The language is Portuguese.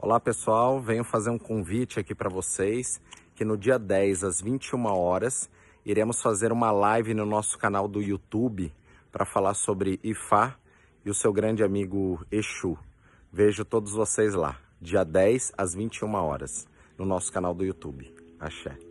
Olá pessoal, venho fazer um convite aqui para vocês que no dia 10 às 21 horas iremos fazer uma live no nosso canal do YouTube para falar sobre Ifá e o seu grande amigo Exu. Vejo todos vocês lá, dia 10 às 21 horas, no nosso canal do YouTube. Axé.